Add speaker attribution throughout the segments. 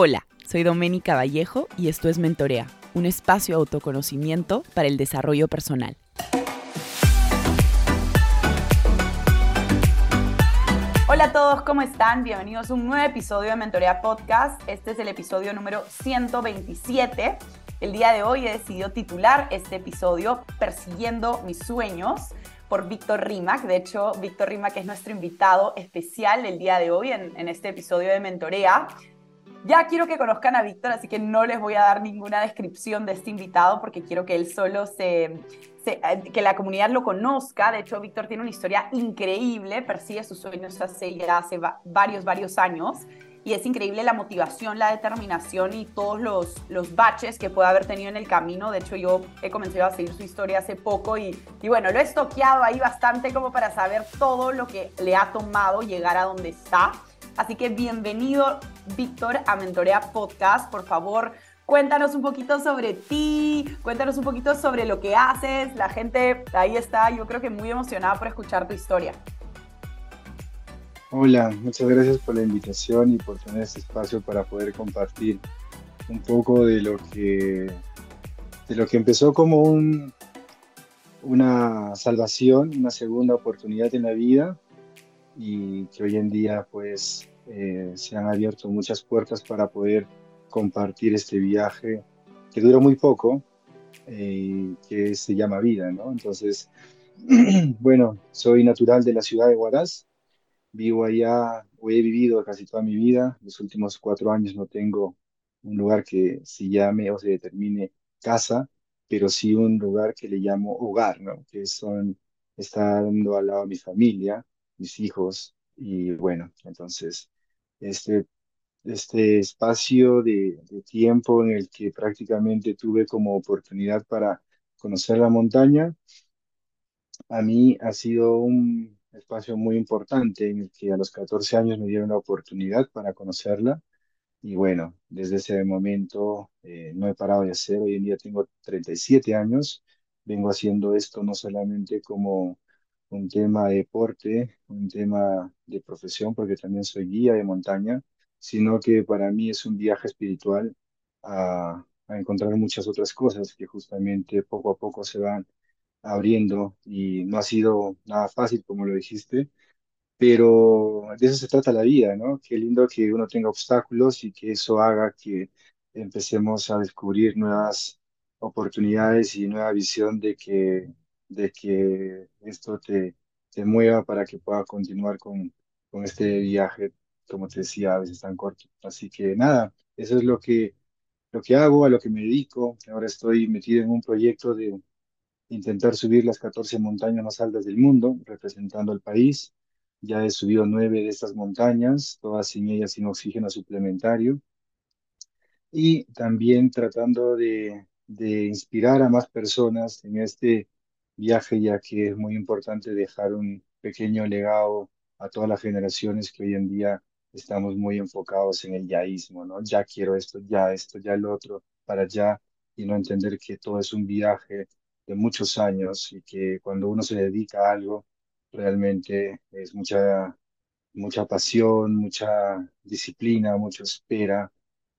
Speaker 1: Hola, soy Doménica Vallejo y esto es Mentorea, un espacio de autoconocimiento para el desarrollo personal. Hola a todos, ¿cómo están? Bienvenidos a un nuevo episodio de Mentorea Podcast. Este es el episodio número 127. El día de hoy he decidido titular este episodio Persiguiendo mis sueños por Víctor Rimac. De hecho, Víctor Rimac es nuestro invitado especial el día de hoy en, en este episodio de Mentorea. Ya quiero que conozcan a Víctor, así que no les voy a dar ninguna descripción de este invitado porque quiero que él solo se, se que la comunidad lo conozca. De hecho, Víctor tiene una historia increíble, persigue sus sueños hace ya hace varios, varios años. Y es increíble la motivación, la determinación y todos los, los baches que puede haber tenido en el camino. De hecho, yo he comenzado a seguir su historia hace poco y, y bueno, lo he estoqueado ahí bastante como para saber todo lo que le ha tomado llegar a donde está. Así que bienvenido, Víctor, a Mentorea Podcast. Por favor, cuéntanos un poquito sobre ti, cuéntanos un poquito sobre lo que haces. La gente ahí está, yo creo que muy emocionada por escuchar tu historia.
Speaker 2: Hola, muchas gracias por la invitación y por tener este espacio para poder compartir un poco de lo que, de lo que empezó como un, una salvación, una segunda oportunidad en la vida y que hoy en día pues eh, se han abierto muchas puertas para poder compartir este viaje que dura muy poco, eh, que se llama vida, ¿no? Entonces, bueno, soy natural de la ciudad de Huaraz, vivo allá, o he vivido casi toda mi vida, los últimos cuatro años no tengo un lugar que se llame o se determine casa, pero sí un lugar que le llamo hogar, ¿no? Que son estando al lado de mi familia, mis hijos y bueno, entonces este, este espacio de, tiempo en el que prácticamente tuve como oportunidad para conocer la montaña, a mí ha sido un espacio muy importante en el que a los 14 años me dieron la oportunidad para conocerla. Y bueno, desde ese momento eh, no he parado de hacer, hoy en día tengo 37 años, vengo haciendo esto no solamente como un tema de deporte, un tema de profesión, porque también soy guía de montaña, sino que para mí es un viaje espiritual a, encontrar muchas otras cosas que justamente poco a poco se van abriendo y no ha sido nada fácil, como lo dijiste, pero de eso se trata la vida, ¿no? Qué lindo que uno tenga obstáculos y que eso haga que empecemos a descubrir nuevas oportunidades y nueva visión de que de que esto te, te mueva para que pueda continuar con, con este viaje, como te decía, a veces tan corto. Así que nada, eso es lo que, lo que hago, a lo que me dedico. Ahora estoy metido en un proyecto de intentar subir las 14 montañas más altas del mundo, representando al país. Ya he subido nueve de estas montañas, todas sin ellas sin oxígeno suplementario. Y también tratando de, de inspirar a más personas en este viaje, ya que es muy importante dejar un pequeño legado a todas las generaciones que hoy en día estamos muy enfocados en el yaísmo, ¿no? Ya quiero esto, ya esto, ya el otro, para allá, y no entender que todo es un viaje de muchos años y que cuando uno se dedica a algo, realmente es mucha, mucha pasión, mucha disciplina, mucha espera,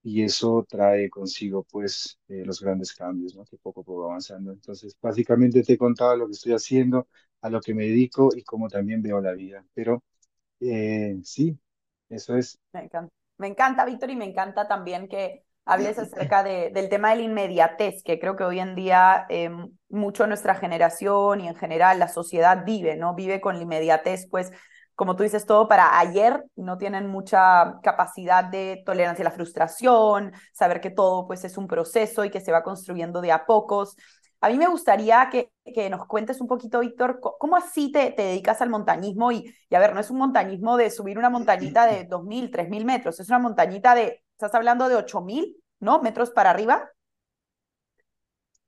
Speaker 2: y eso trae consigo pues eh, los grandes cambios, ¿no? Que poco a poco avanzando. Entonces, básicamente te he contado lo que estoy haciendo, a lo que me dedico y cómo también veo la vida. Pero eh, sí, eso es.
Speaker 1: Me encanta, me encanta, Víctor, y me encanta también que hables acerca de, del tema de la inmediatez, que creo que hoy en día eh, mucho nuestra generación y en general la sociedad vive, ¿no? Vive con la inmediatez, pues como tú dices, todo para ayer, no tienen mucha capacidad de tolerancia a la frustración, saber que todo pues es un proceso y que se va construyendo de a pocos. A mí me gustaría que, nos cuentes un poquito, Víctor, cómo así te, te dedicas al montañismo y, y, a ver, no es un montañismo de subir una montañita de 2.000, 3.000 metros, es una montañita de, estás hablando de 8.000, ¿no? Metros para arriba.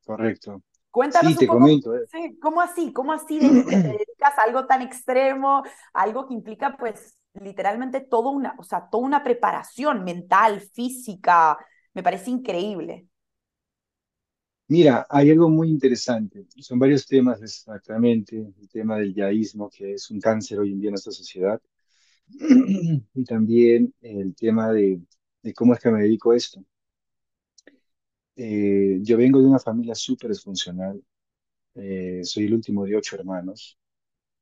Speaker 2: Correcto.
Speaker 1: Cuéntanos
Speaker 2: sí, te
Speaker 1: un poco,
Speaker 2: comento. eh.
Speaker 1: sí, ¿cómo así? ¿Cómo así de que te dedicas a algo tan extremo, algo que implica pues literalmente toda una, o sea, toda una preparación mental, física? Me parece increíble.
Speaker 2: Mira, hay algo muy interesante. Son varios temas exactamente. El tema del yaísmo, que es un cáncer hoy en día en nuestra sociedad. Y también el tema de, de cómo es que me dedico a esto. Eh, yo vengo de una familia súper disfuncional, eh, soy el último de ocho hermanos,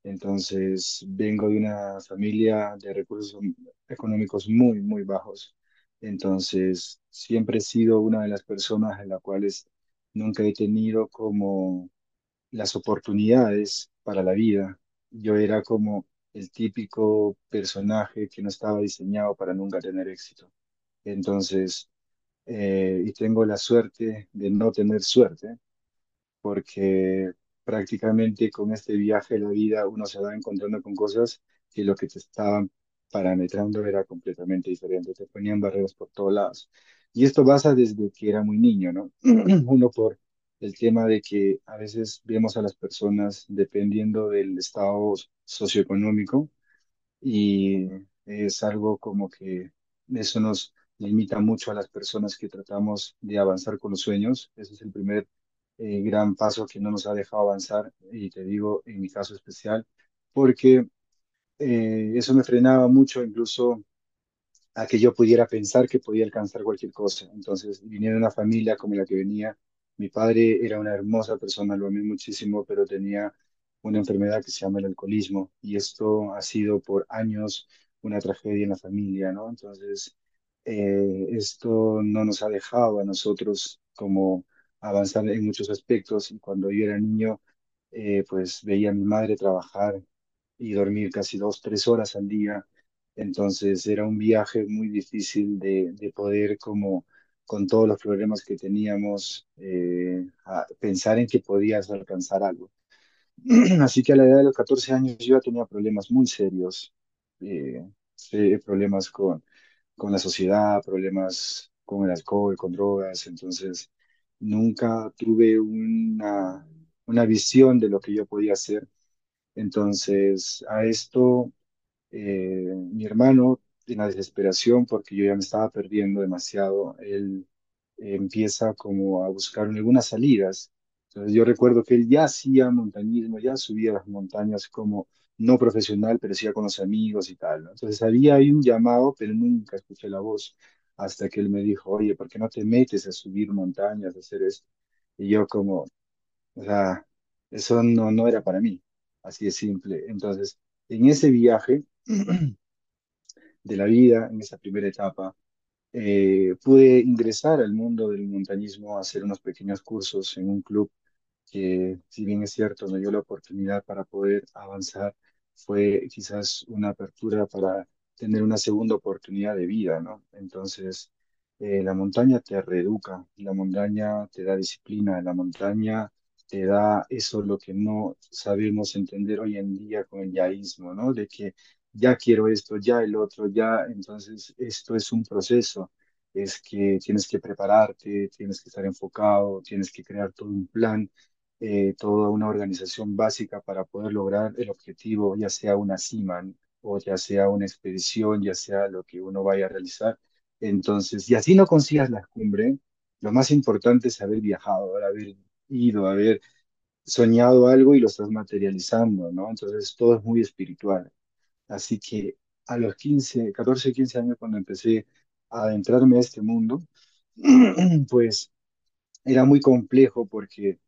Speaker 2: entonces vengo de una familia de recursos económicos muy, muy bajos, entonces siempre he sido una de las personas en las cuales nunca he tenido como las oportunidades para la vida. Yo era como el típico personaje que no estaba diseñado para nunca tener éxito. Entonces, eh, y tengo la suerte de no tener suerte, porque prácticamente con este viaje de la vida uno se va encontrando con cosas que lo que te estaban parametrando era completamente diferente, te ponían barreras por todos lados. Y esto pasa desde que era muy niño, ¿no? Uno por el tema de que a veces vemos a las personas dependiendo del estado socioeconómico y es algo como que eso nos limita mucho a las personas que tratamos de avanzar con los sueños. Ese es el primer eh, gran paso que no nos ha dejado avanzar y te digo en mi caso especial, porque eh, eso me frenaba mucho incluso a que yo pudiera pensar que podía alcanzar cualquier cosa. Entonces, viniendo de una familia como la que venía, mi padre era una hermosa persona, lo amé muchísimo, pero tenía una enfermedad que se llama el alcoholismo y esto ha sido por años una tragedia en la familia, ¿no? Entonces, eh, esto no nos ha dejado a nosotros como avanzar en muchos aspectos y cuando yo era niño, eh, pues veía a mi madre trabajar y dormir casi dos, tres horas al día. Entonces era un viaje muy difícil de, de poder como con todos los problemas que teníamos, eh, pensar en que podías alcanzar algo. Así que a la edad de los 14 años yo ya tenía problemas muy serios, problemas con, con la sociedad, problemas con el alcohol, con drogas, entonces nunca tuve una, una visión de lo que yo podía hacer. Entonces a esto eh, mi hermano, en la desesperación, porque yo ya me estaba perdiendo demasiado, él eh, empieza como a buscar algunas salidas. Entonces yo recuerdo que él ya hacía montañismo, ya subía las montañas como no profesional, pero sí con los amigos y tal, ¿no? Entonces había ahí un llamado, pero nunca escuché la voz hasta que él me dijo, oye, ¿por qué no te metes a subir montañas, a hacer esto? Y yo como, o sea, eso no, no era para mí, así de simple. Entonces, en ese viaje de la vida, en esa primera etapa, eh, pude ingresar al mundo del montañismo, hacer unos pequeños cursos en un club que, si bien es cierto, me dio la oportunidad para poder avanzar, fue quizás una apertura para tener una segunda oportunidad de vida, ¿no? Entonces, eh, la montaña te reeduca, la montaña te da disciplina, la montaña te da eso lo que no sabemos entender hoy en día con el yaísmo, ¿no? De que ya quiero esto, ya el otro, ya, entonces esto es un proceso, es que tienes que prepararte, tienes que estar enfocado, tienes que crear todo un plan, eh, toda una organización básica para poder lograr el objetivo, ya sea una cima o ya sea una expedición, ya sea lo que uno vaya a realizar. Entonces, y así no consigas la cumbre, lo más importante es haber viajado, haber ido, haber soñado algo y lo estás materializando, ¿no? Entonces, todo es muy espiritual. Así que a los 15, 14, 15 años, cuando empecé a adentrarme a este mundo, pues era muy complejo porque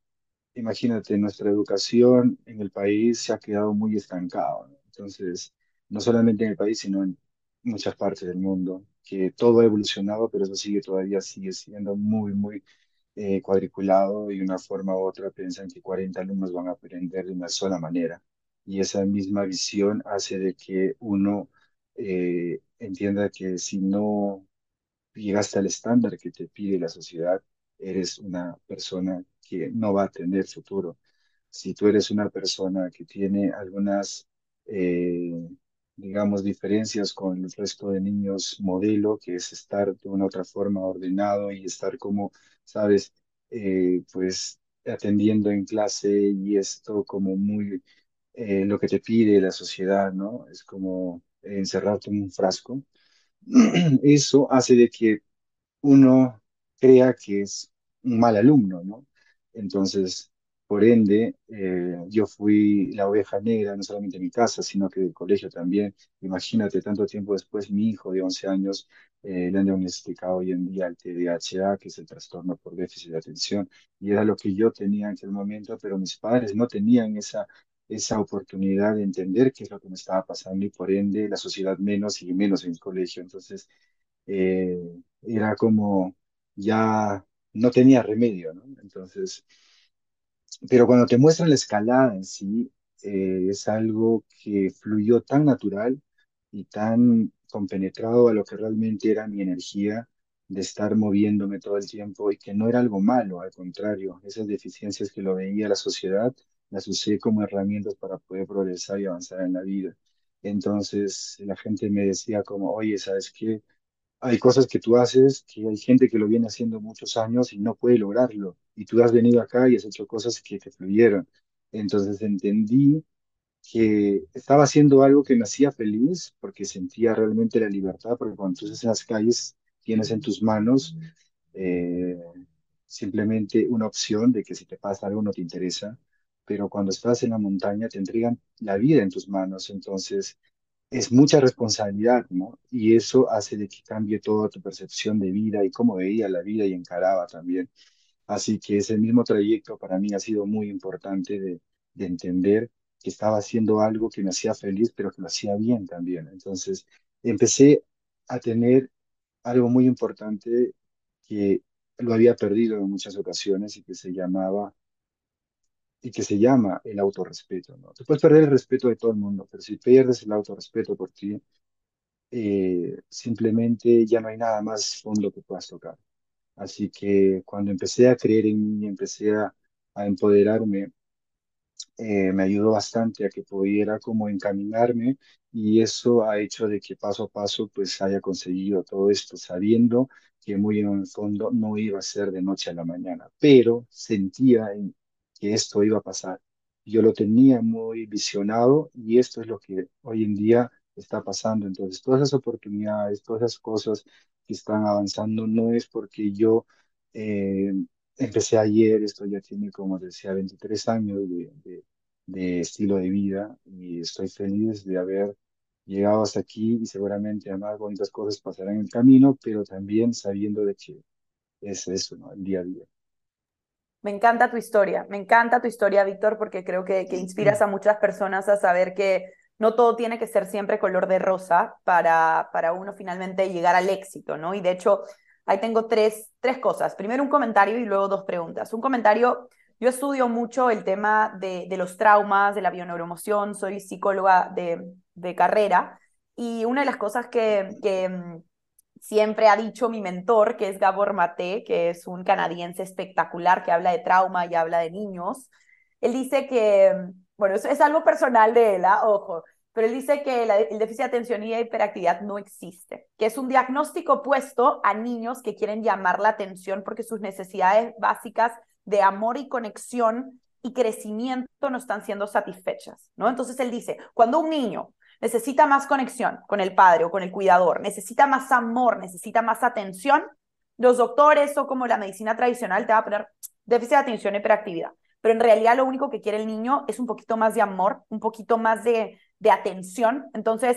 Speaker 2: imagínate, nuestra educación en el país se ha quedado muy estancada. ¿no? Entonces, no solamente en el país, sino en muchas partes del mundo, que todo ha evolucionado, pero eso sigue todavía, sigue siendo muy, muy eh, cuadriculado y una forma u otra piensan que 40 alumnos van a aprender de una sola manera. Y esa misma visión hace de que uno eh, entienda que si no llegaste al estándar que te pide la sociedad, eres una persona no va a tener futuro. Si tú eres una persona que tiene algunas, eh, digamos, diferencias con el resto de niños modelo, que es estar de una otra forma ordenado y estar como, sabes, eh, pues atendiendo en clase y esto como muy eh, lo que te pide la sociedad, ¿no? Es como encerrarte en un frasco. Eso hace de que uno crea que es un mal alumno, ¿no? Entonces, por ende, eh, yo fui la oveja negra, no solamente en mi casa, sino que del colegio también. Imagínate, tanto tiempo después, mi hijo de 11 años eh, le han diagnosticado hoy en día el TDAH, que es el trastorno por déficit de atención, y era lo que yo tenía en aquel momento, pero mis padres no tenían esa, esa oportunidad de entender qué es lo que me estaba pasando y por ende la sociedad menos y menos en el colegio. Entonces, eh, era como ya no tenía remedio, ¿no? Entonces, pero cuando te muestran la escalada en sí, eh, es algo que fluyó tan natural y tan compenetrado a lo que realmente era mi energía de estar moviéndome todo el tiempo y que no era algo malo, al contrario, esas deficiencias que lo veía la sociedad, las usé como herramientas para poder progresar y avanzar en la vida. Entonces la gente me decía como, oye, ¿sabes qué? Hay cosas que tú haces que hay gente que lo viene haciendo muchos años y no puede lograrlo. Y tú has venido acá y has hecho cosas que te fluyeron. Entonces entendí que estaba haciendo algo que me hacía feliz porque sentía realmente la libertad, porque cuando tú estás en las calles tienes en tus manos eh, simplemente una opción de que si te pasa algo no te interesa, pero cuando estás en la montaña te entregan la vida en tus manos. Entonces es mucha responsabilidad, ¿no? Y eso hace de que cambie toda tu percepción de vida y cómo veía la vida y encaraba también. Así que ese mismo trayecto para mí ha sido muy importante de, de entender que estaba haciendo algo que me hacía feliz, pero que lo hacía bien también. Entonces, empecé a tener algo muy importante que lo había perdido en muchas ocasiones y que se llamaba y que se llama el autorrespeto, ¿no? Tú puedes perder el respeto de todo el mundo, pero si pierdes el autorrespeto por ti, eh, simplemente ya no hay nada más fondo que puedas tocar. Así que cuando empecé a creer en mí, empecé a, a empoderarme, eh, me ayudó bastante a que pudiera como encaminarme y eso ha hecho de que paso a paso pues haya conseguido todo esto sabiendo que muy en el fondo no iba a ser de noche a la mañana, pero sentía en, que esto iba a pasar. Yo lo tenía muy visionado y esto es lo que hoy en día está pasando. Entonces, todas esas oportunidades, todas esas cosas que están avanzando, no es porque yo eh, empecé ayer, esto ya tiene, como decía, 23 años de, de, de estilo de vida y estoy feliz de haber llegado hasta aquí y seguramente más bonitas cosas pasarán en el camino, pero también sabiendo de que es eso, ¿no? El día a día.
Speaker 1: Me encanta tu historia, me encanta tu historia, Víctor, porque creo que, que inspiras a muchas personas a saber que no todo tiene que ser siempre color de rosa para, para uno finalmente llegar al éxito, ¿no? Y de hecho, ahí tengo tres, tres cosas. Primero un comentario y luego dos preguntas. Un comentario, yo estudio mucho el tema de, de los traumas, de la bioneuroemoción, soy psicóloga de, de carrera y una de las cosas que, que siempre ha dicho mi mentor, que es Gabor Mate, que es un canadiense espectacular que habla de trauma y habla de niños. Él dice que, bueno, eso es algo personal de él, ¿ah? ojo, pero él dice que el déficit de atención y hiperactividad no existe, que es un diagnóstico puesto a niños que quieren llamar la atención porque sus necesidades básicas de amor y conexión y crecimiento no están siendo satisfechas, ¿no? Entonces él dice, cuando un niño necesita más conexión con el padre o con el cuidador, necesita más amor, necesita más atención, los doctores o como la medicina tradicional te va a poner déficit de atención y hiperactividad. Pero en realidad lo único que quiere el niño es un poquito más de amor, un poquito más de, de atención. Entonces,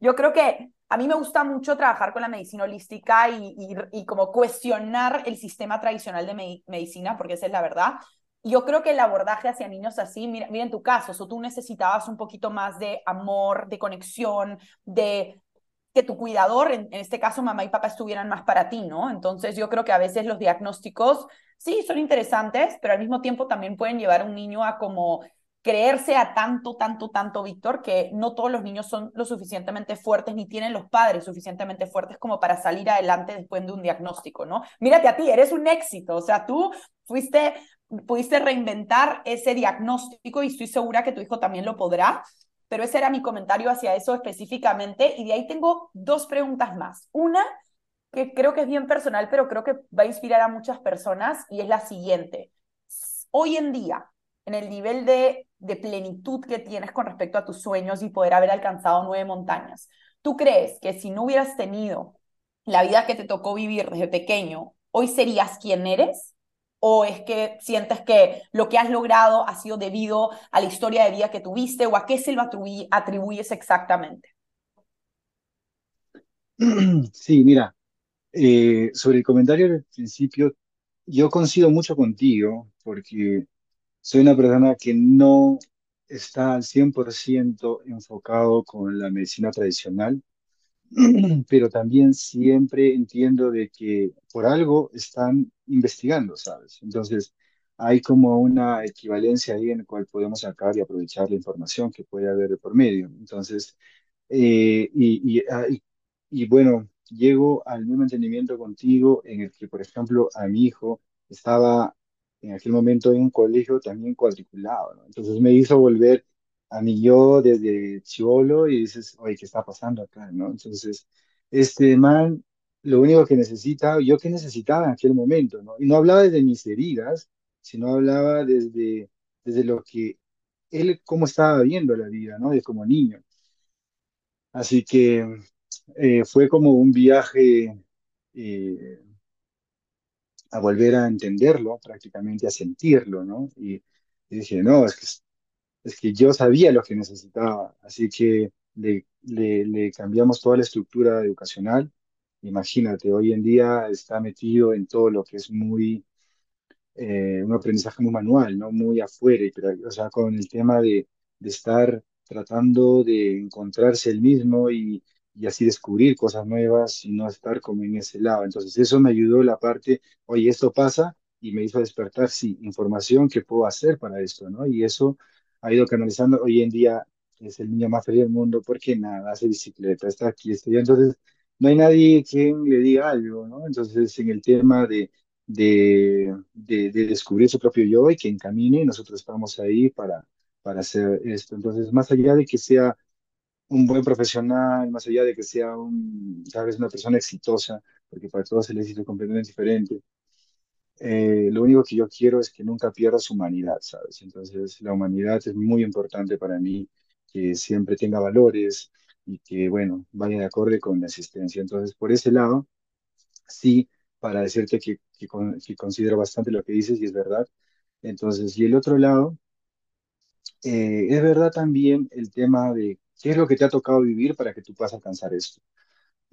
Speaker 1: yo creo que a mí me gusta mucho trabajar con la medicina holística y, y, y como cuestionar el sistema tradicional de medicina, porque esa es la verdad yo creo que el abordaje hacia niños así, mira, mira en tu caso, o tú necesitabas un poquito más de amor, de conexión, de que tu cuidador, en, en, este caso mamá y papá, estuvieran más para ti, ¿no? Entonces yo creo que a veces los diagnósticos sí son interesantes, pero al mismo tiempo también pueden llevar a un niño a como creerse a tanto, tanto, tanto, Víctor, que no todos los niños son lo suficientemente fuertes ni tienen los padres suficientemente fuertes como para salir adelante después de un diagnóstico, ¿no? Mírate a ti, eres un éxito, o sea, tú fuiste pudiste reinventar ese diagnóstico y estoy segura que tu hijo también lo podrá. Pero ese era mi comentario hacia eso específicamente. Y de ahí tengo dos preguntas más. Una que creo que es bien personal, pero creo que va a inspirar a muchas personas y es la siguiente. Hoy en día, en el nivel de, de plenitud que tienes con respecto a tus sueños y poder haber alcanzado nueve montañas, ¿tú crees que si no hubieras tenido la vida que te tocó vivir desde pequeño, hoy serías quien eres? ¿O es que sientes que lo que has logrado ha sido debido a la historia de vida que tuviste o a qué se lo atribuyes exactamente?
Speaker 2: Sí, mira, Eh, sobre el comentario del principio, yo coincido mucho contigo porque soy una persona que no está al 100% enfocado con la medicina tradicional pero también siempre entiendo de que por algo están investigando, ¿sabes? Entonces, hay como una equivalencia ahí en la cual podemos sacar y aprovechar la información que puede haber por medio. Entonces, eh, y, y, y- bueno, llego al mismo entendimiento contigo en el que, por ejemplo, a mi hijo estaba en aquel momento en un colegio también cuadriculado. Entonces me hizo volver a mí yo desde chivolo y dices, oye, ¿qué está pasando acá, no? Entonces, este man, lo único que necesita, yo que necesitaba en aquel momento, ¿no? Y no hablaba desde mis heridas, sino hablaba desde, desde lo que él, cómo estaba viendo la vida, ¿no? De como niño. Así que eh, fue como un viaje eh, a volver a entenderlo, prácticamente a sentirlo, ¿no? Y, y dije, no, es que, es que yo sabía lo que necesitaba, así que le, le cambiamos toda la estructura educacional. Imagínate, hoy en día está metido en todo lo que es muy eh, un aprendizaje muy manual, ¿no? Muy afuera, pero, o sea, con el tema de, de estar tratando de encontrarse el mismo y, y así descubrir cosas nuevas y no estar como en ese lado. Entonces, eso me ayudó la parte, oye, esto pasa y me hizo despertar, sí, información que puedo hacer para esto, ¿no? Y eso ha ido canalizando. Hoy en día es el niño más feliz del mundo porque nada, hace bicicleta, está aquí, está allá. Entonces, no hay nadie quien le diga algo, ¿no? Entonces, en el tema de de, de, de descubrir su propio yo y que encamine, nosotros estamos ahí para, para hacer esto. Entonces, más allá de que sea un buen profesional, más allá de que sea un, sabes, una persona exitosa, porque para todos el éxito es completamente diferente, eh, lo único que yo quiero es que nunca pierda su humanidad, ¿sabes? Entonces, la humanidad es muy importante para mí, que siempre tenga valores y que, bueno, vaya de acorde con la existencia. Entonces, por ese lado, sí, para decirte que, que, con- que considero bastante lo que dices y es verdad. Entonces, y el otro lado, eh, es verdad también el tema de qué es lo que te ha tocado vivir para que tú puedas alcanzar esto.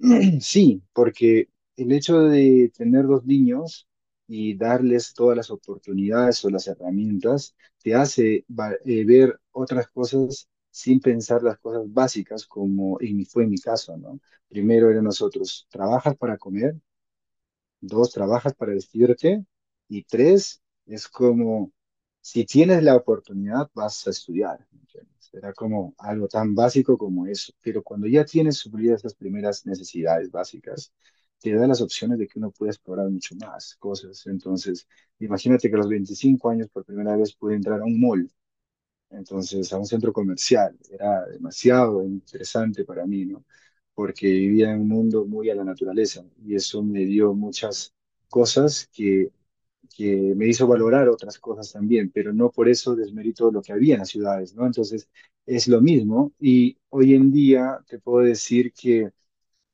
Speaker 2: Sí, porque el hecho de tener dos niños y darles todas las oportunidades o las herramientas te hace eh, ver otras cosas sin pensar las cosas básicas como en mi, fue en mi caso, ¿no? Primero era nosotros, ¿trabajas para comer? Dos, trabajas para vestirte. Y tres, es como, si tienes la oportunidad, vas a estudiar. ¿me entiendes? Era como algo tan básico como eso. Pero cuando ya tienes suplidas esas primeras necesidades básicas, te da las opciones de que uno puede explorar mucho más cosas. Entonces, imagínate que a los 25 años por primera vez pude entrar a un mall entonces a un centro comercial. Era demasiado interesante para mí, ¿no? Porque vivía en un mundo muy a la naturaleza y eso me dio muchas cosas que, que me hizo valorar otras cosas también, pero no por eso desmerito lo que había en las ciudades, ¿no? Entonces es lo mismo y hoy en día te puedo decir que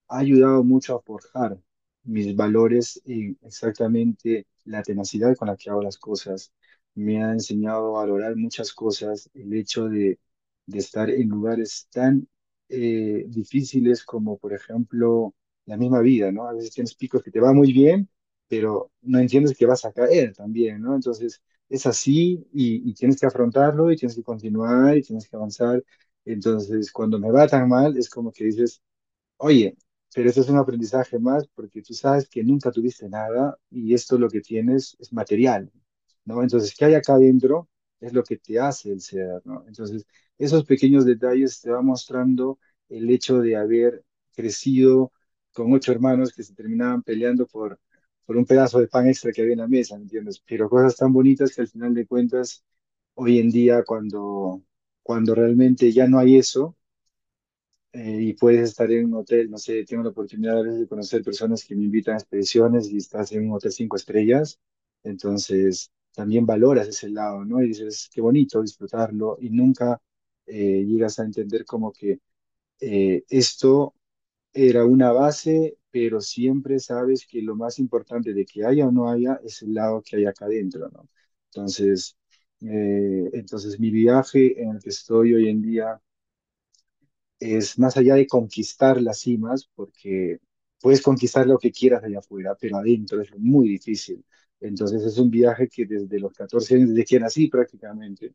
Speaker 2: ha ayudado mucho a forjar mis valores y exactamente la tenacidad con la que hago las cosas. Me ha enseñado a valorar muchas cosas, el hecho de, de estar en lugares tan eh, difíciles como, por ejemplo, la misma vida, ¿no? A veces tienes picos que te va muy bien, pero no entiendes que vas a caer también, ¿no? Entonces, es así y, tienes que afrontarlo y tienes que continuar y tienes que avanzar. Entonces, cuando me va tan mal, es como que dices, Oye, pero esto es un aprendizaje más porque tú sabes que nunca tuviste nada y esto lo que tienes es material, ¿no? Entonces, ¿qué hay acá adentro? Es lo que te hace el ser, ¿no? Entonces, esos pequeños detalles te van mostrando el hecho de haber crecido con ocho hermanos que se terminaban peleando por, por un pedazo de pan extra que había en la mesa, ¿me entiendes? Pero cosas tan bonitas que al final de cuentas, hoy en día, cuando, cuando realmente ya no hay eso, eh, y puedes estar en un hotel, no sé, tengo la oportunidad de conocer personas que me invitan a expediciones y estás en un hotel cinco estrellas, entonces también valoras ese lado, ¿no? Y dices, qué bonito disfrutarlo y nunca eh, llegas a entender como que eh, esto era una base, pero siempre sabes que lo más importante de que haya o no haya es el lado que hay acá adentro, ¿no? Entonces, eh, entonces mi viaje en el que estoy hoy en día es más allá de conquistar las cimas, porque puedes conquistar lo que quieras allá afuera, pero adentro es muy difícil. Entonces es un viaje que desde los 14 años, desde que nací prácticamente,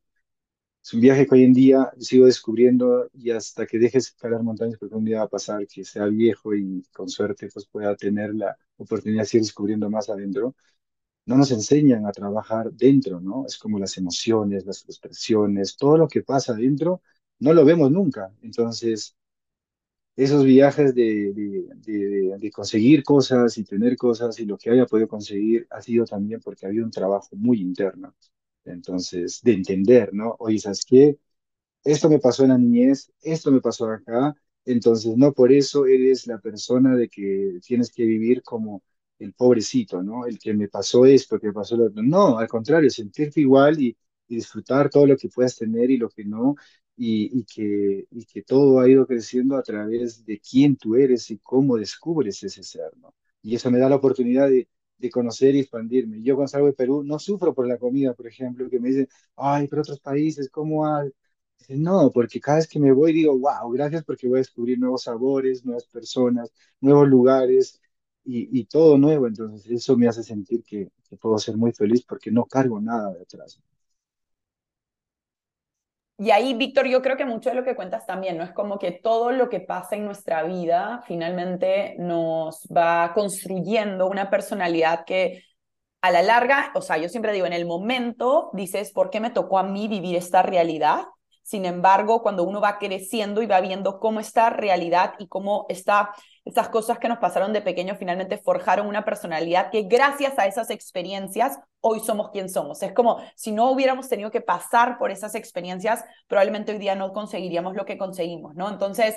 Speaker 2: es un viaje que hoy en día sigo descubriendo y hasta que dejes escalar montañas, porque un día va a pasar que sea viejo y con suerte pues pueda tener la oportunidad de seguir descubriendo más adentro, no nos enseñan a trabajar dentro, ¿no? Es como las emociones, las frustraciones, todo lo que pasa adentro, no lo vemos nunca. Entonces, esos viajes de, de, de, de conseguir cosas y tener cosas y lo que haya podido conseguir ha sido también porque ha habido un trabajo muy interno. Entonces, de entender, ¿no? Oye, ¿sabes qué? esto me pasó en la niñez, esto me pasó acá, entonces no por eso eres la persona de que tienes que vivir como el pobrecito, ¿no? El que me pasó esto, que me pasó lo otro. No, al contrario, sentirte igual y, y disfrutar todo lo que puedas tener y lo que no, y, que, todo ha ido creciendo a través de quién tú eres y cómo descubres ese ser, ¿no? Y eso me da la oportunidad de, de conocer y expandirme. Yo cuando salgo de Perú no sufro por la comida, por ejemplo, que me dicen, ay, pero otros países, ¿cómo hay? No, porque cada vez que me voy digo, wow, gracias porque voy a descubrir nuevos sabores, nuevas personas, nuevos lugares y, todo nuevo. Entonces eso me hace sentir que, puedo ser muy feliz porque no cargo nada detrás.
Speaker 1: Y ahí, Víctor, yo creo que mucho de lo que cuentas también, ¿no? Es como que todo lo que pasa en nuestra vida finalmente nos va construyendo una personalidad que a la larga, o sea, yo siempre digo, en el momento dices, ¿por qué me tocó a mí vivir esta realidad? Sin embargo, cuando uno va creciendo y va viendo cómo esta realidad y cómo está, estas cosas que nos pasaron de pequeño finalmente forjaron una personalidad que gracias a esas experiencias hoy somos quien somos. Es como si no hubiéramos tenido que pasar por esas experiencias, probablemente hoy día no conseguiríamos lo que conseguimos, ¿no? Entonces,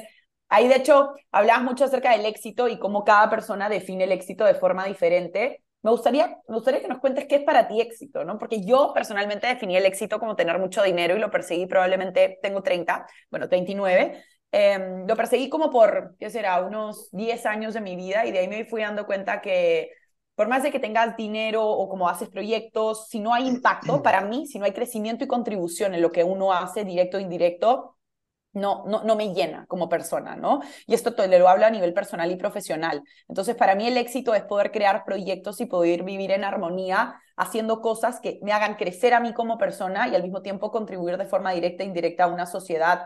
Speaker 1: ahí de hecho hablabas mucho acerca del éxito y cómo cada persona define el éxito de forma diferente. Me gustaría, me gustaría que nos cuentes qué es para ti éxito, ¿no? Porque yo personalmente definí el éxito como tener mucho dinero y lo perseguí probablemente, tengo 30, bueno, 29, eh, lo perseguí como por, ¿qué será?, unos 10 años de mi vida y de ahí me fui dando cuenta que por más de que tengas dinero o como haces proyectos, si no hay impacto, para mí, si no hay crecimiento y contribución en lo que uno hace, directo o indirecto, no, no, no me llena como persona, ¿no? Y esto te lo hablo a nivel personal y profesional. Entonces, para mí el éxito es poder crear proyectos y poder vivir en armonía haciendo cosas que me hagan crecer a mí como persona y al mismo tiempo contribuir de forma directa e indirecta a una sociedad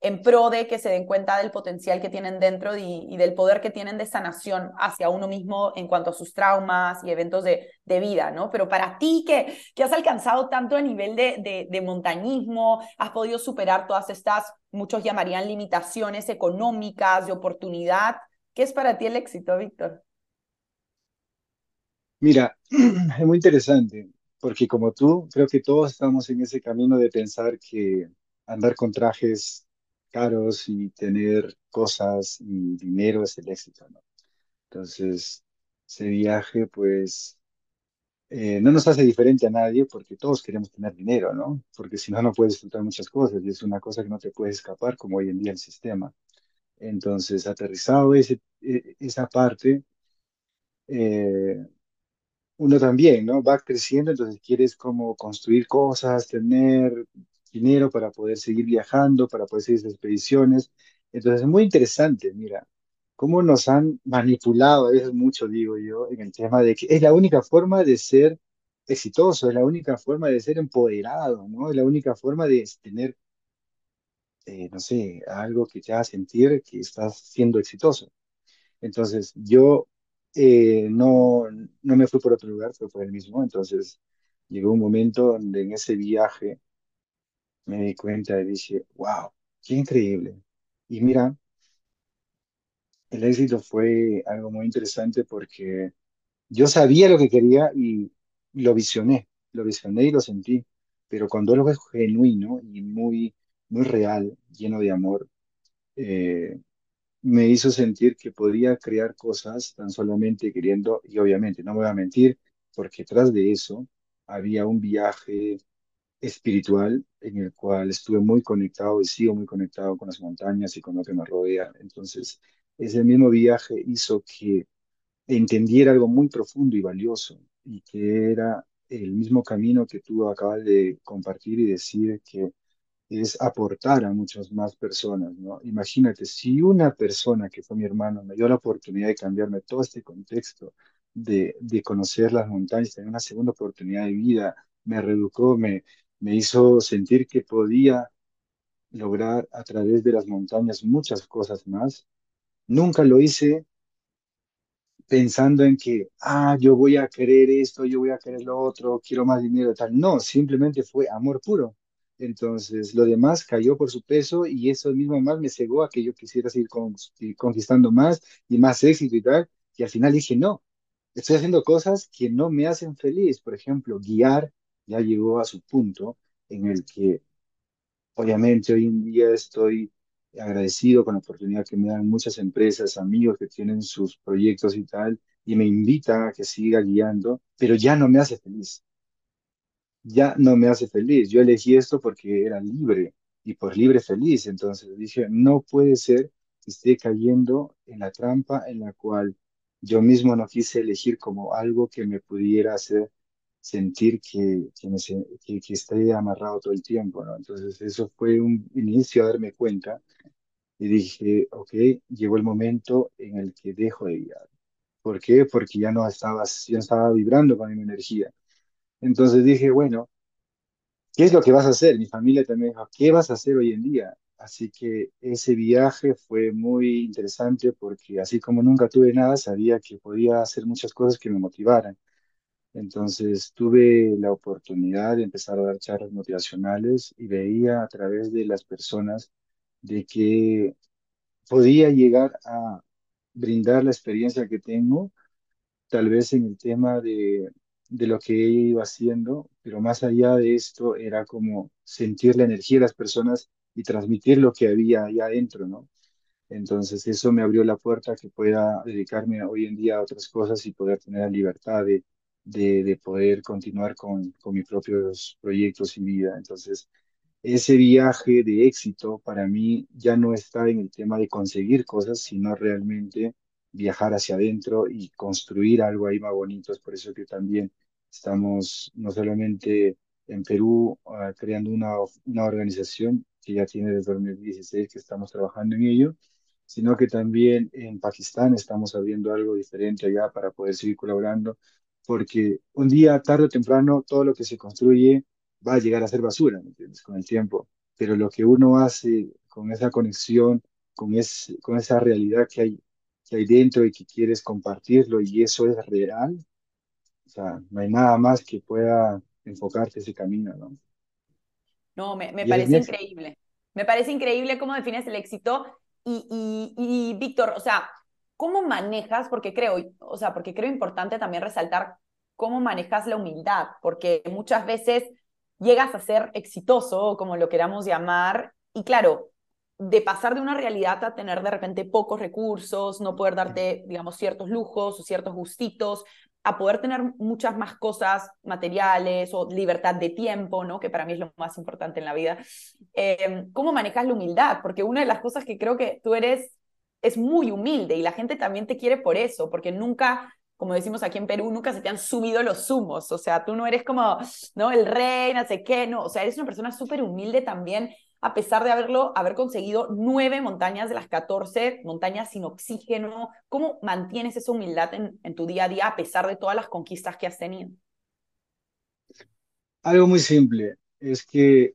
Speaker 1: en pro de que se den cuenta del potencial que tienen dentro y, y, del poder que tienen de sanación hacia uno mismo en cuanto a sus traumas y eventos de, de vida, ¿no? Pero para ti que, que has alcanzado tanto a nivel de, de, de, montañismo, has podido superar todas estas, muchos llamarían limitaciones económicas, de oportunidad, ¿qué es para ti el éxito, Víctor?
Speaker 2: Mira, es muy interesante, porque como tú, creo que todos estamos en ese camino de pensar que andar con trajes caros y tener cosas y dinero es el éxito, ¿no? Entonces, ese viaje, pues, eh, no nos hace diferente a nadie porque todos queremos tener dinero, ¿no? Porque si no, no puedes disfrutar muchas cosas y es una cosa que no te puedes escapar como hoy en día el sistema. Entonces, aterrizado ese, e- esa parte, eh, uno también, ¿no? Va creciendo, entonces quieres como construir cosas, tener dinero para poder seguir viajando, para poder seguir esas expediciones. Entonces es muy interesante, mira, cómo nos han manipulado, veces mucho digo yo, en el tema de que es la única forma de ser exitoso, es la única forma de ser empoderado, ¿no? Es la única forma de tener, eh, no sé, algo que te haga sentir que estás siendo exitoso. Entonces, yo eh, no, no me fui por otro lugar, fue por el mismo. Entonces, llegó un momento donde en ese viaje me di cuenta y dije, wow, qué increíble. Y mira, el éxito fue algo muy interesante porque yo sabía lo que quería y lo visioné, lo visioné y lo sentí. Pero cuando algo es genuino y muy, muy real, lleno de amor, eh, me hizo sentir que podía crear cosas tan solamente queriendo, y obviamente no me voy a mentir, porque tras de eso había un viaje espiritual en el cual estuve muy conectado y sigo muy conectado con las montañas y con lo que me rodea. Entonces, ese mismo viaje hizo que entendiera algo muy profundo y valioso, y que era el mismo camino que tú acabas de compartir y decir que es aportar a muchas más personas, ¿no? Imagínate, si una persona que fue mi hermano me dio la oportunidad de cambiarme todo este contexto, de, de conocer las montañas, tener una segunda oportunidad de vida, me reeducó, me, me hizo sentir que podía lograr a través de las montañas muchas cosas más. Nunca lo hice pensando en que, ah, yo voy a querer esto, yo voy a querer lo otro, quiero más dinero, tal. No, simplemente fue amor puro. Entonces, lo demás cayó por su peso y eso mismo más me cegó a que yo quisiera seguir con- conquistando más y más éxito y tal. Y al final dije, no, estoy haciendo cosas que no me hacen feliz. Por ejemplo, guiar ya llegó a su punto en el que Obviamente hoy en día estoy agradecido con la oportunidad que me dan muchas empresas, amigos que tienen sus proyectos y tal, y me invitan a que siga guiando, pero ya no me hace feliz, ya no me hace feliz. Yo elegí esto porque era libre y por libre feliz, entonces dije, no puede ser que esté cayendo en la trampa en la cual yo mismo no quise elegir como algo que me pudiera hacer sentir que, que, me, que, que estoy amarrado todo el tiempo, ¿no? Entonces eso fue un inicio a darme cuenta y dije, ok, llegó el momento en el que dejo de guiar. ¿Por qué? Porque ya no estaba, ya estaba vibrando con mi energía. Entonces dije, bueno, ¿qué es lo que vas a hacer? Mi familia también dijo, ¿qué vas a hacer hoy en día? Así que ese viaje fue muy interesante porque así como nunca tuve nada, sabía que podía hacer muchas cosas que me motivaran. Entonces tuve la oportunidad de empezar a dar charlas motivacionales y veía a través de las personas de que podía llegar a brindar la experiencia que tengo, tal vez en el tema de, de lo que iba haciendo, pero más allá de esto era como sentir la energía de las personas y transmitir lo que había allá adentro, ¿no? Entonces eso me abrió la puerta a que pueda dedicarme hoy en día a otras cosas y poder tener la libertad de, de, de poder continuar con, con mis propios proyectos y vida. Entonces ese viaje de éxito para mí ya no está en el tema de conseguir cosas, sino realmente viajar hacia adentro y construir algo ahí más bonito. Es por eso que también estamos no solamente en Perú ah, creando una, una organización que ya tiene desde 2016 que estamos trabajando en ello, sino que también en Pakistán estamos abriendo algo diferente allá para poder seguir colaborando, porque un día, tarde o temprano, todo lo que se construye va a llegar a ser basura, ¿me entiendes? Con el tiempo. Pero lo que uno hace con esa conexión, con, es, con esa realidad que hay, que hay dentro y que quieres compartirlo y eso es real, o sea, no hay nada más que pueda enfocarte ese camino, ¿no?
Speaker 1: No, me, me parece increíble. Me parece increíble cómo defines el éxito. Y, y, y Víctor, o sea, ¿cómo manejas? Porque creo, o sea, porque creo importante también resaltar cómo manejas la humildad, porque muchas veces llegas a ser exitoso, como lo queramos llamar, y claro, de pasar de una realidad a tener de repente pocos recursos, no poder darte, digamos, ciertos lujos o ciertos gustitos, a poder tener muchas más cosas materiales o libertad de tiempo, ¿no? Que para mí es lo más importante en la vida. Eh, ¿Cómo manejas la humildad? Porque una de las cosas que creo que tú eres es muy humilde y la gente también te quiere por eso, porque nunca como decimos aquí en Perú, nunca se te han subido los humos, o sea, tú no eres como, ¿no? El rey, no sé qué, no, o sea, eres una persona súper humilde también, a pesar de haberlo, haber conseguido nueve montañas de las 14 montañas sin oxígeno. ¿Cómo mantienes esa humildad en, en tu día a día a pesar de todas las conquistas que has tenido?
Speaker 2: Algo muy simple, es que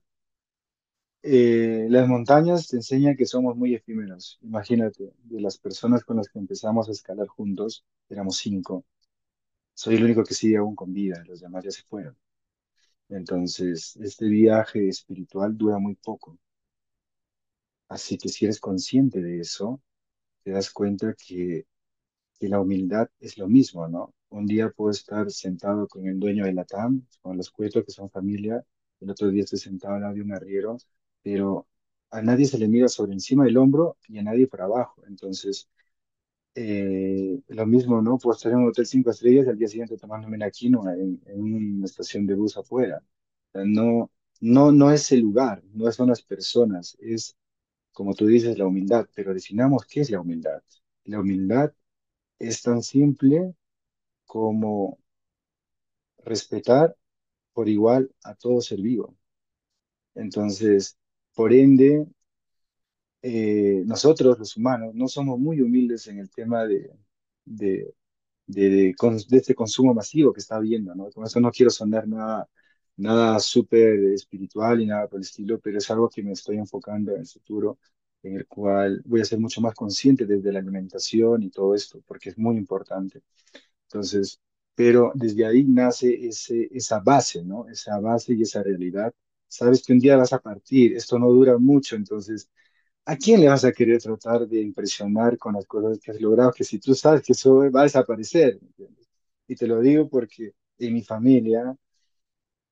Speaker 2: eh, las montañas te enseñan que somos muy efímeros. Imagínate, de las personas con las que empezamos a escalar juntos, éramos cinco. Soy el único que sigue aún con vida, los demás ya se fueron. Entonces, este viaje espiritual dura muy poco. Así que si eres consciente de eso, te das cuenta que, que la humildad es lo mismo, ¿no? Un día puedo estar sentado con el dueño de la TAM, con los cuetos que son familia, el otro día estoy sentado al lado de un arriero, pero a nadie se le mira sobre encima del hombro y a nadie por abajo. Entonces, eh, lo mismo, ¿no? Puedo estar en un hotel cinco estrellas y al día siguiente tomándome una quinoa en, en una estación de bus afuera. O sea, no, no, no es el lugar, no son las personas, es, como tú dices, la humildad, pero definamos qué es la humildad. La humildad es tan simple como respetar por igual a todo ser vivo. Entonces, por ende, eh, nosotros los humanos no somos muy humildes en el tema de, este consumo masivo que está habiendo, ¿no? Con eso no quiero sonar nada, nada súper espiritual y nada por el estilo, pero es algo que me estoy enfocando en el futuro, en el cual voy a ser mucho más consciente desde la alimentación y todo esto, porque es muy importante. Entonces, pero desde ahí nace ese, esa base, ¿no? Esa base y esa realidad. Sabes que un día vas a partir, esto no dura mucho, entonces ¿A quién le vas a querer tratar de impresionar con las cosas que has logrado? Que si tú sabes que eso va a desaparecer, ¿me entiendes? Y te lo digo porque en mi familia,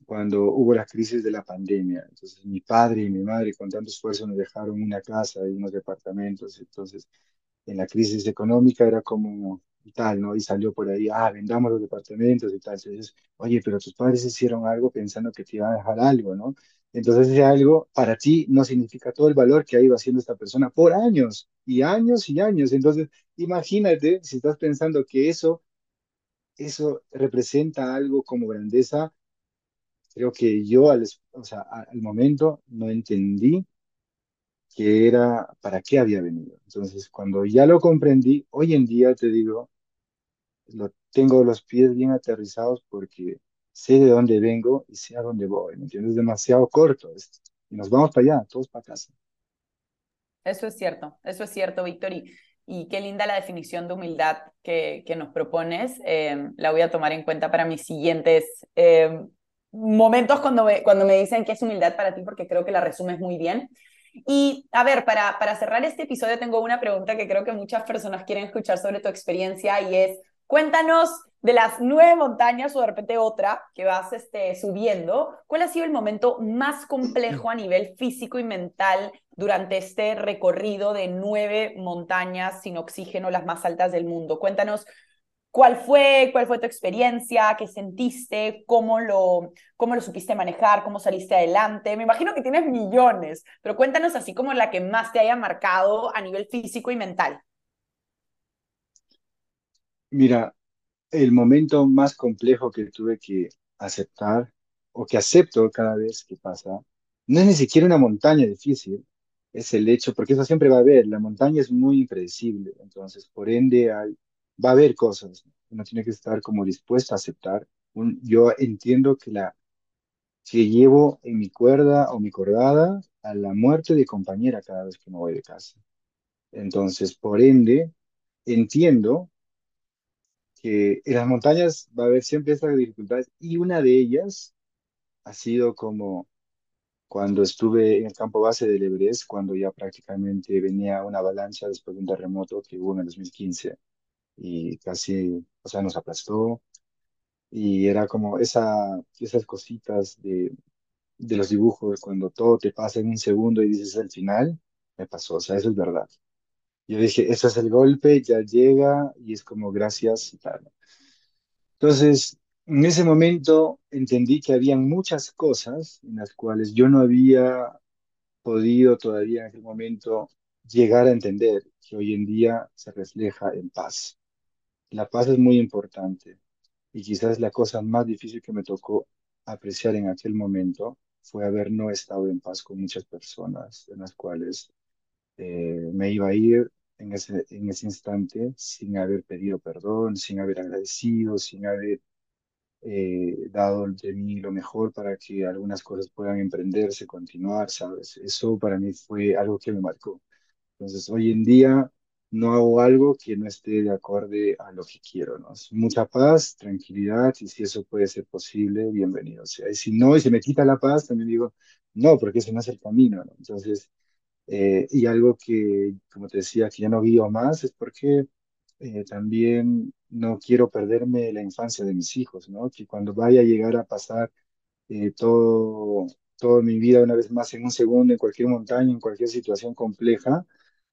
Speaker 2: cuando hubo la crisis de la pandemia, entonces mi padre y mi madre con tanto esfuerzo nos dejaron una casa y unos departamentos, entonces en la crisis económica era como y tal, ¿no? Y salió por ahí, ah, vendamos los departamentos y tal. Entonces, oye, pero tus padres hicieron algo pensando que te iban a dejar algo, ¿no? Entonces ese algo para ti no significa todo el valor que ha ido haciendo esta persona por años y años y años. Entonces, imagínate si estás pensando que eso, eso representa algo como grandeza. Creo que yo al, o sea, al momento no entendí que era, para qué había venido. Entonces, cuando ya lo comprendí, hoy en día te digo, lo, tengo los pies bien aterrizados porque sé de dónde vengo y sé a dónde voy, ¿me entiendes? Es demasiado corto esto. Y nos vamos para allá, todos para casa.
Speaker 1: Eso es cierto, eso es cierto, Víctor. Y, y qué linda la definición de humildad que, que nos propones. Eh, la voy a tomar en cuenta para mis siguientes eh, momentos cuando me, cuando me dicen qué es humildad para ti, porque creo que la resumes muy bien. Y a ver, para, para cerrar este episodio tengo una pregunta que creo que muchas personas quieren escuchar sobre tu experiencia y es, cuéntanos de las nueve montañas o de repente otra que vas este, subiendo, ¿cuál ha sido el momento más complejo a nivel físico y mental durante este recorrido de nueve montañas sin oxígeno, las más altas del mundo? Cuéntanos ¿Cuál fue, cuál fue tu experiencia? ¿Qué sentiste? ¿Cómo lo, ¿Cómo lo supiste manejar? ¿Cómo saliste adelante? Me imagino que tienes millones, pero cuéntanos así como la que más te haya marcado a nivel físico y mental.
Speaker 2: Mira, el momento más complejo que tuve que aceptar o que acepto cada vez que pasa, no es ni siquiera una montaña difícil, es el hecho, porque eso siempre va a haber, la montaña es muy impredecible, entonces por ende va a haber cosas, uno tiene que estar como dispuesto a aceptar. Yo entiendo que la que llevo en mi cuerda o mi cordada a la muerte de compañera cada vez que me voy de casa. Entonces, por ende, entiendo que en las montañas va a haber siempre estas dificultades y una de ellas ha sido como cuando estuve en el campo base del Everest, cuando ya prácticamente venía una avalancha después de un terremoto que hubo en el 2015 y casi, o sea, nos aplastó y era como esa, esas cositas de, de los dibujos, cuando todo te pasa en un segundo y dices al final, me pasó, o sea, eso es verdad. Yo dije, ese es el golpe, ya llega y es como gracias y tal. Entonces, en ese momento entendí que habían muchas cosas en las cuales yo no había podido todavía en aquel momento llegar a entender que hoy en día se refleja en paz. La paz es muy importante y quizás la cosa más difícil que me tocó apreciar en aquel momento fue haber no estado en paz con muchas personas en las cuales eh, me iba a ir en ese, en ese instante sin haber pedido perdón, sin haber agradecido, sin haber eh, dado de mí lo mejor para que algunas cosas puedan emprenderse, continuar, ¿sabes? Eso para mí fue algo que me marcó. Entonces, hoy en día no hago algo que no esté de acorde a lo que quiero, ¿no? Mucha paz, tranquilidad, y si eso puede ser posible, bienvenido sea. Y si no, y se me quita la paz, también digo, no, porque ese no es el camino, ¿no? Entonces, eh, y algo que, como te decía, que ya no guío más, es porque eh, también no quiero perderme la infancia de mis hijos, ¿no? Que cuando vaya a llegar a pasar eh, todo, toda mi vida una vez más en un segundo, en cualquier montaña, en cualquier situación compleja,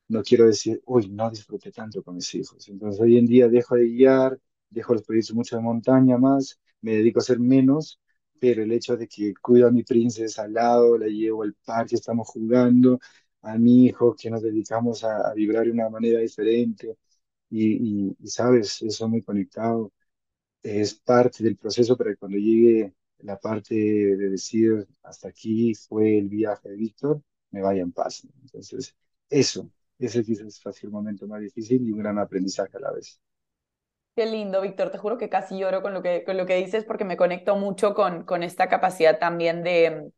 Speaker 2: no quiero decir, uy, no disfruté tanto con mis hijos. Entonces hoy en día dejo de guiar, dejo los proyectos mucho de montaña más, me dedico a hacer menos, pero el hecho de que cuido a mi princesa al lado, la llevo al parque, estamos jugando, a mi hijo, que nos dedicamos a, a vibrar de una manera diferente y, sabes, eso muy conectado, es parte del proceso que cuando llegue la parte de decir hasta aquí fue el viaje de Víctor, me vaya en paz. Entonces, eso, ese quizás sido el momento más difícil y un gran aprendizaje a la vez.
Speaker 1: Qué lindo, Víctor. Te juro que casi lloro con lo que, con lo que dices porque me conecto mucho con, con esta capacidad también de,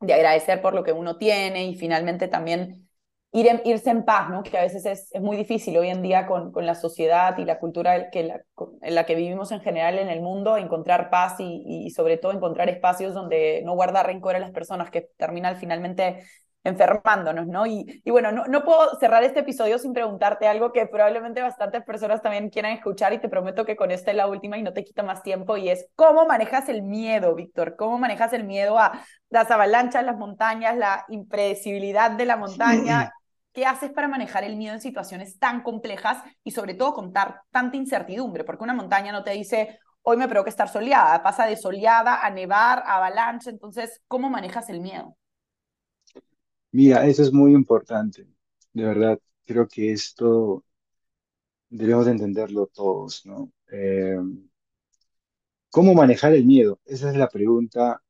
Speaker 1: de agradecer por lo que uno tiene y finalmente también ir irse en paz, ¿no? que a veces es, es, muy difícil hoy en día con, con la sociedad y la cultura que la, en la que vivimos en general en el mundo, encontrar paz y, y, sobre todo encontrar espacios donde no guardar rencor a las personas que terminan finalmente enfermándonos, ¿no? Y, y bueno, no, no, puedo cerrar este episodio sin preguntarte algo que probablemente bastantes personas también quieran escuchar y te prometo que con esta es la última y no te quita más tiempo y es ¿cómo manejas el miedo, Víctor? ¿Cómo manejas el miedo a las avalanchas, las montañas, la impredecibilidad de la montaña? ¿Qué haces para manejar el miedo en situaciones tan complejas y sobre todo contar tanta incertidumbre? Porque una montaña no te dice, hoy me provoca estar soleada, pasa de soleada a nevar, a avalancha, entonces, ¿cómo manejas el miedo?
Speaker 2: Mira, eso es muy importante, de verdad, creo que esto debemos de entenderlo todos, ¿no? Eh, ¿cómo manejar el miedo? Esa es la pregunta,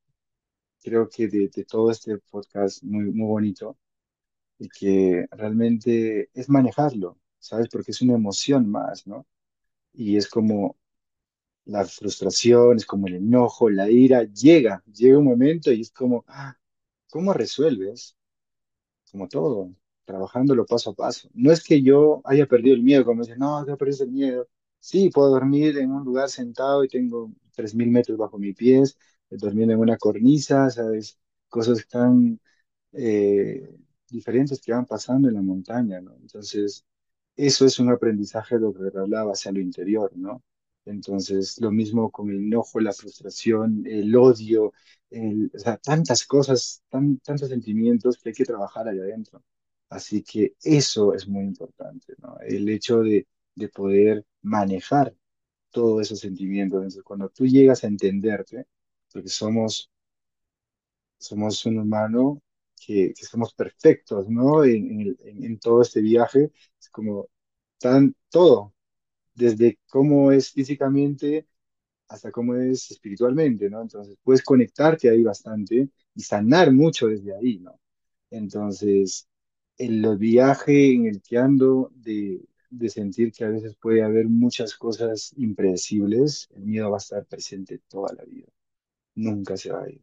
Speaker 2: creo que de, de todo este podcast muy, muy bonito y que realmente es manejarlo, ¿sabes? Porque es una emoción más, ¿no? Y es como la frustración, es como el enojo, la ira, llega, llega un momento y es como, ah, ¿cómo resuelves? Como todo, trabajándolo paso a paso. No es que yo haya perdido el miedo, como dicen, no, que perdiste el miedo. Sí, puedo dormir en un lugar sentado y tengo 3.000 metros bajo mis pies, dormir en una cornisa, ¿sabes? Cosas tan eh, diferentes que van pasando en la montaña, ¿no? Entonces, eso es un aprendizaje de lo que hablaba hacia lo interior, ¿no? Entonces, lo mismo con el enojo, la frustración, el odio, el, o sea, tantas cosas, tan, tantos sentimientos que hay que trabajar allá adentro. Así que eso es muy importante, ¿no? El hecho de, de poder manejar todos esos sentimientos. Entonces, cuando tú llegas a entenderte, porque somos, somos un humano que, que somos perfectos, ¿no? En, en, en, todo este viaje, es como tan todo, desde cómo es físicamente hasta cómo es espiritualmente, ¿no? Entonces puedes conectarte ahí bastante y sanar mucho desde ahí, ¿no? Entonces, el viaje en el que ando de, de sentir que a veces puede haber muchas cosas impredecibles, el miedo va a estar presente toda la vida, nunca se va a ir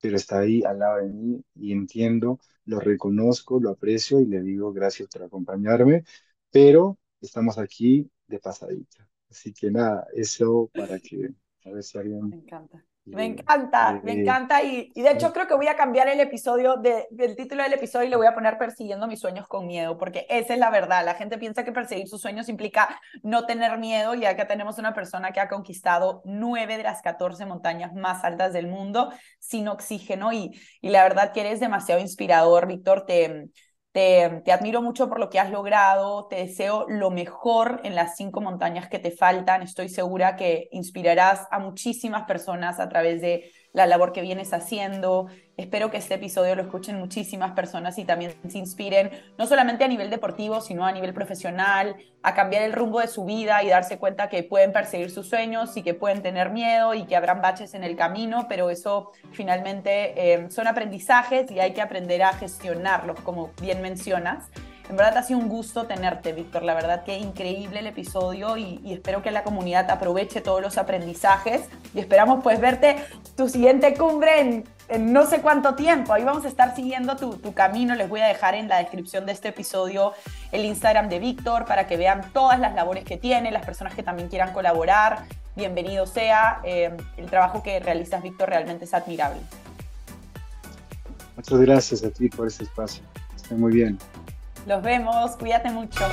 Speaker 2: pero está ahí al lado de mí y entiendo, lo reconozco, lo aprecio y le digo gracias por acompañarme, pero estamos aquí de pasadita. Así que nada, eso para que a ver si alguien...
Speaker 1: Me encanta. Me encanta, me encanta y, y, de hecho creo que voy a cambiar el episodio de, del título del episodio y le voy a poner persiguiendo mis sueños con miedo, porque esa es la verdad. La gente piensa que perseguir sus sueños implica no tener miedo y acá tenemos una persona que ha conquistado nueve de las 14 montañas más altas del mundo sin oxígeno y, y la verdad que eres demasiado inspirador, Víctor. Te, te, admiro mucho por lo que has logrado, te deseo lo mejor en las cinco montañas que te faltan. Estoy segura que inspirarás a muchísimas personas a través de la labor que vienes haciendo. Espero que este episodio lo escuchen muchísimas personas y también se inspiren, no solamente a nivel deportivo, sino a nivel profesional, a cambiar el rumbo de su vida y darse cuenta que pueden perseguir sus sueños y que pueden tener miedo y que habrán baches en el camino, pero eso finalmente eh, son aprendizajes y hay que aprender a gestionarlos, como bien mencionas. En verdad ha sido un gusto tenerte, Víctor. La verdad que increíble el episodio y, y, espero que la comunidad aproveche todos los aprendizajes y esperamos pues verte tu siguiente cumbre en, en no sé cuánto tiempo. Ahí vamos a estar siguiendo tu, tu, camino. Les voy a dejar en la descripción de este episodio el Instagram de Víctor para que vean todas las labores que tiene, las personas que también quieran colaborar. Bienvenido sea. Eh, el trabajo que realizas, Víctor, realmente es admirable.
Speaker 2: Muchas gracias a ti por este espacio. Estoy muy bien.
Speaker 1: Los vemos, cuídate mucho.